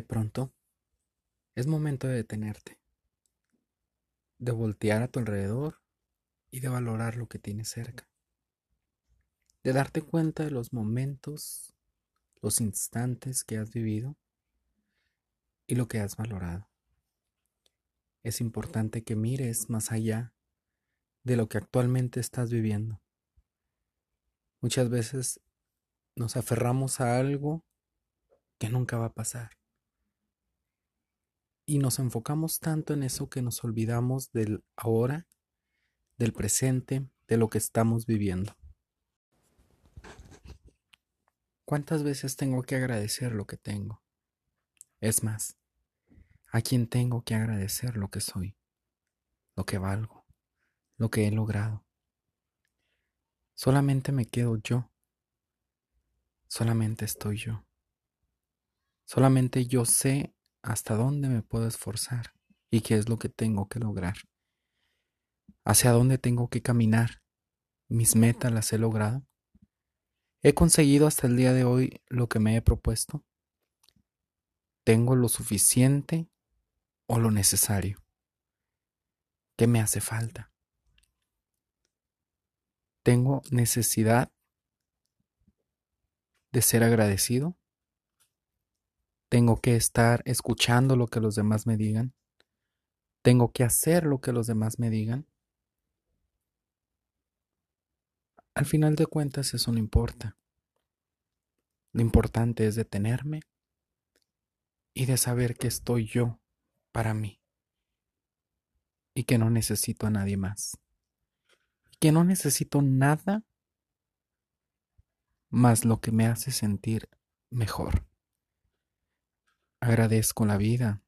De pronto, es momento de detenerte, de voltear a tu alrededor y de valorar lo que tienes cerca, de darte cuenta de los momentos, los instantes que has vivido y lo que has valorado. Es importante que mires más allá de lo que actualmente estás viviendo. Muchas veces nos aferramos a algo que nunca va a pasar y nos enfocamos tanto en eso que nos olvidamos del ahora, del presente, de lo que estamos viviendo. ¿Cuántas veces tengo que agradecer lo que tengo? Es más, ¿a quién tengo que agradecer lo que soy, lo que valgo, lo que he logrado? Solamente me quedo yo. Solamente estoy yo. Solamente yo sé hasta dónde me puedo esforzar y qué es lo que tengo que lograr. Hacia dónde tengo que caminar. Mis metas las he logrado. He conseguido hasta el día de hoy lo que me he propuesto. Tengo lo suficiente o lo necesario. ¿Qué me hace falta? Tengo necesidad de ser agradecido. Tengo que estar escuchando lo que los demás me digan. Tengo que hacer lo que los demás me digan. Al final de cuentas eso no importa. Lo importante es detenerme y de saber que estoy yo para mí y que no necesito a nadie más. Que no necesito nada más lo que me hace sentir mejor. Agradezco la vida.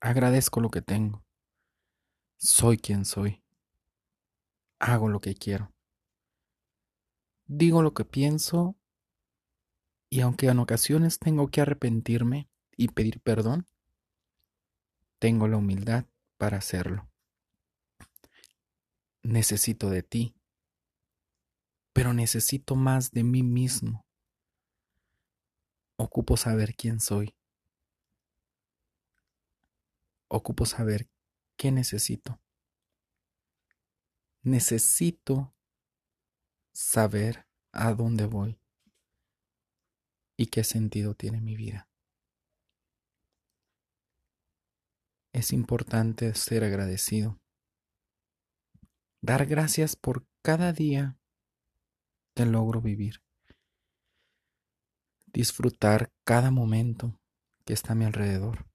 Agradezco lo que tengo. Soy quien soy. Hago lo que quiero. Digo lo que pienso y aunque en ocasiones tengo que arrepentirme y pedir perdón, tengo la humildad para hacerlo. Necesito de ti, pero necesito más de mí mismo. Ocupo saber quién soy ocupo saber qué necesito. Necesito saber a dónde voy y qué sentido tiene mi vida. Es importante ser agradecido. Dar gracias por cada día que logro vivir. Disfrutar cada momento que está a mi alrededor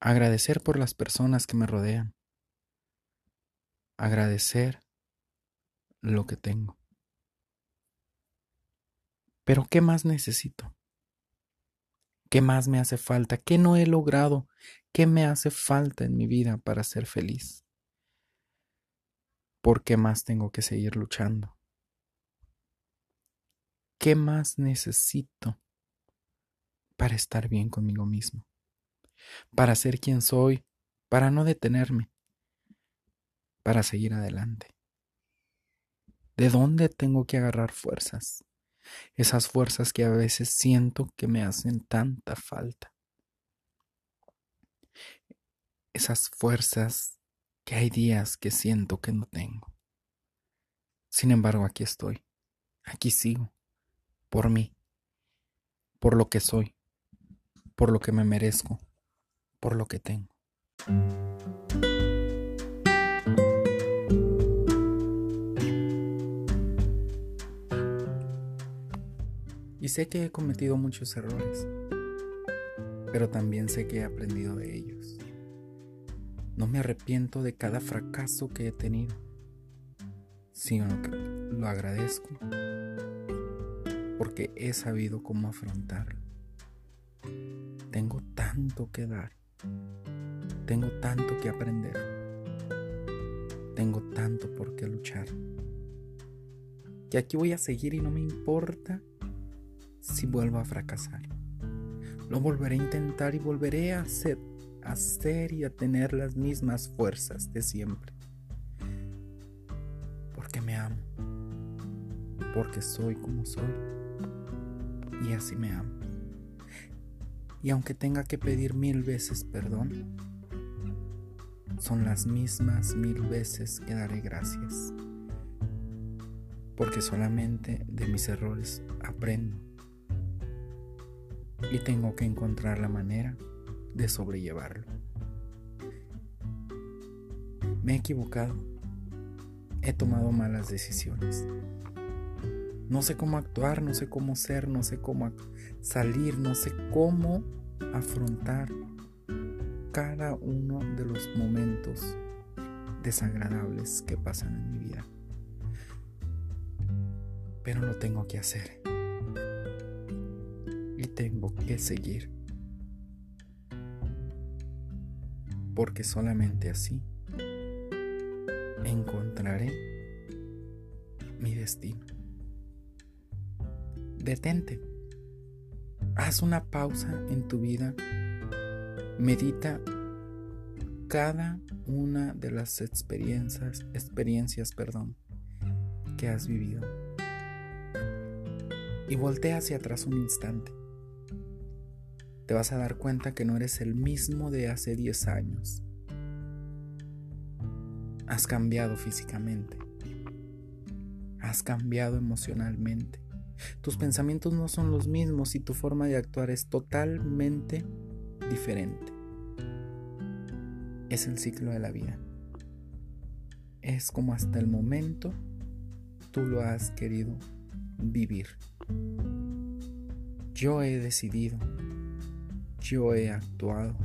agradecer por las personas que me rodean, agradecer lo que tengo. Pero ¿qué más necesito? ¿Qué más me hace falta? ¿Qué no he logrado? ¿Qué me hace falta en mi vida para ser feliz? ¿Por qué más tengo que seguir luchando? ¿Qué más necesito para estar bien conmigo mismo? Para ser quien soy, para no detenerme, para seguir adelante. ¿De dónde tengo que agarrar fuerzas? Esas fuerzas que a veces siento que me hacen tanta falta. Esas fuerzas que hay días que siento que no tengo. Sin embargo, aquí estoy. Aquí sigo. Por mí. Por lo que soy. Por lo que me merezco por lo que tengo. Y sé que he cometido muchos errores, pero también sé que he aprendido de ellos. No me arrepiento de cada fracaso que he tenido, sino que lo agradezco porque he sabido cómo afrontarlo. Tengo tanto que dar tengo tanto que aprender. Tengo tanto por qué luchar. Que aquí voy a seguir y no me importa si vuelvo a fracasar. Lo volveré a intentar y volveré a hacer, a hacer y a tener las mismas fuerzas de siempre. Porque me amo. Porque soy como soy. Y así me amo. Y aunque tenga que pedir mil veces perdón, son las mismas mil veces que daré gracias. Porque solamente de mis errores aprendo. Y tengo que encontrar la manera de sobrellevarlo. Me he equivocado. He tomado malas decisiones. No sé cómo actuar, no sé cómo ser, no sé cómo salir, no sé cómo afrontar cada uno de los momentos desagradables que pasan en mi vida. Pero lo tengo que hacer. Y tengo que seguir. Porque solamente así encontraré mi destino. Detente. Haz una pausa en tu vida. Medita cada una de las experiencias, experiencias, perdón, que has vivido. Y voltea hacia atrás un instante. Te vas a dar cuenta que no eres el mismo de hace 10 años. Has cambiado físicamente. Has cambiado emocionalmente. Tus pensamientos no son los mismos y tu forma de actuar es totalmente diferente. Es el ciclo de la vida. Es como hasta el momento tú lo has querido vivir. Yo he decidido. Yo he actuado.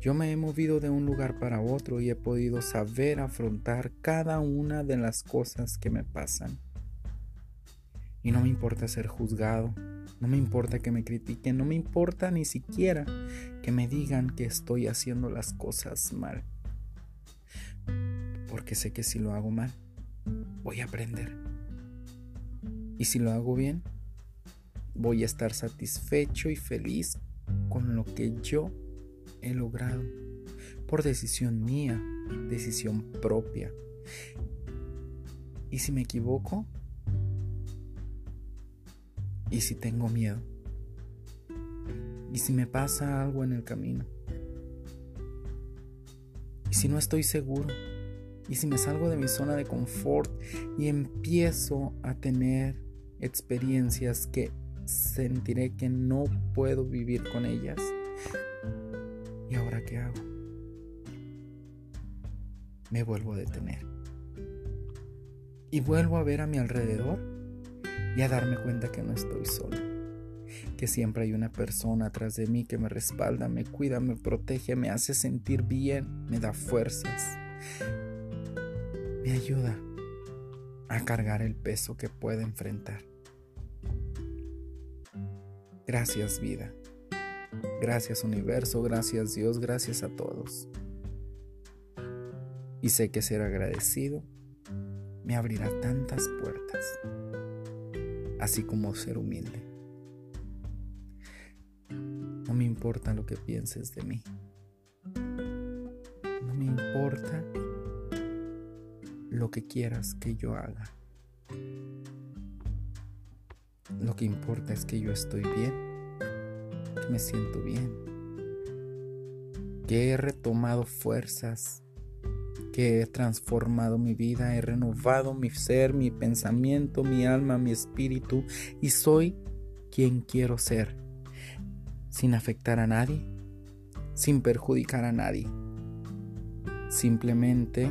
Yo me he movido de un lugar para otro y he podido saber afrontar cada una de las cosas que me pasan. Y no me importa ser juzgado, no me importa que me critiquen, no me importa ni siquiera que me digan que estoy haciendo las cosas mal. Porque sé que si lo hago mal, voy a aprender. Y si lo hago bien, voy a estar satisfecho y feliz con lo que yo he logrado. Por decisión mía, decisión propia. Y si me equivoco, ¿Y si tengo miedo? ¿Y si me pasa algo en el camino? ¿Y si no estoy seguro? ¿Y si me salgo de mi zona de confort y empiezo a tener experiencias que sentiré que no puedo vivir con ellas? ¿Y ahora qué hago? Me vuelvo a detener. Y vuelvo a ver a mi alrededor y a darme cuenta que no estoy solo, que siempre hay una persona atrás de mí que me respalda, me cuida, me protege, me hace sentir bien, me da fuerzas, me ayuda a cargar el peso que puedo enfrentar. Gracias vida, gracias universo, gracias Dios, gracias a todos. Y sé que ser agradecido me abrirá tantas puertas así como ser humilde. No me importa lo que pienses de mí. No me importa lo que quieras que yo haga. Lo que importa es que yo estoy bien, que me siento bien, que he retomado fuerzas que he transformado mi vida, he renovado mi ser, mi pensamiento, mi alma, mi espíritu y soy quien quiero ser, sin afectar a nadie, sin perjudicar a nadie, simplemente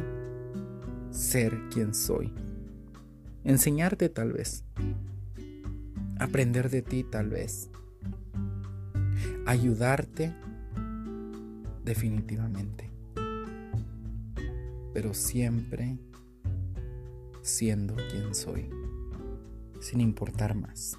ser quien soy, enseñarte tal vez, aprender de ti tal vez, ayudarte definitivamente pero siempre siendo quien soy, sin importar más.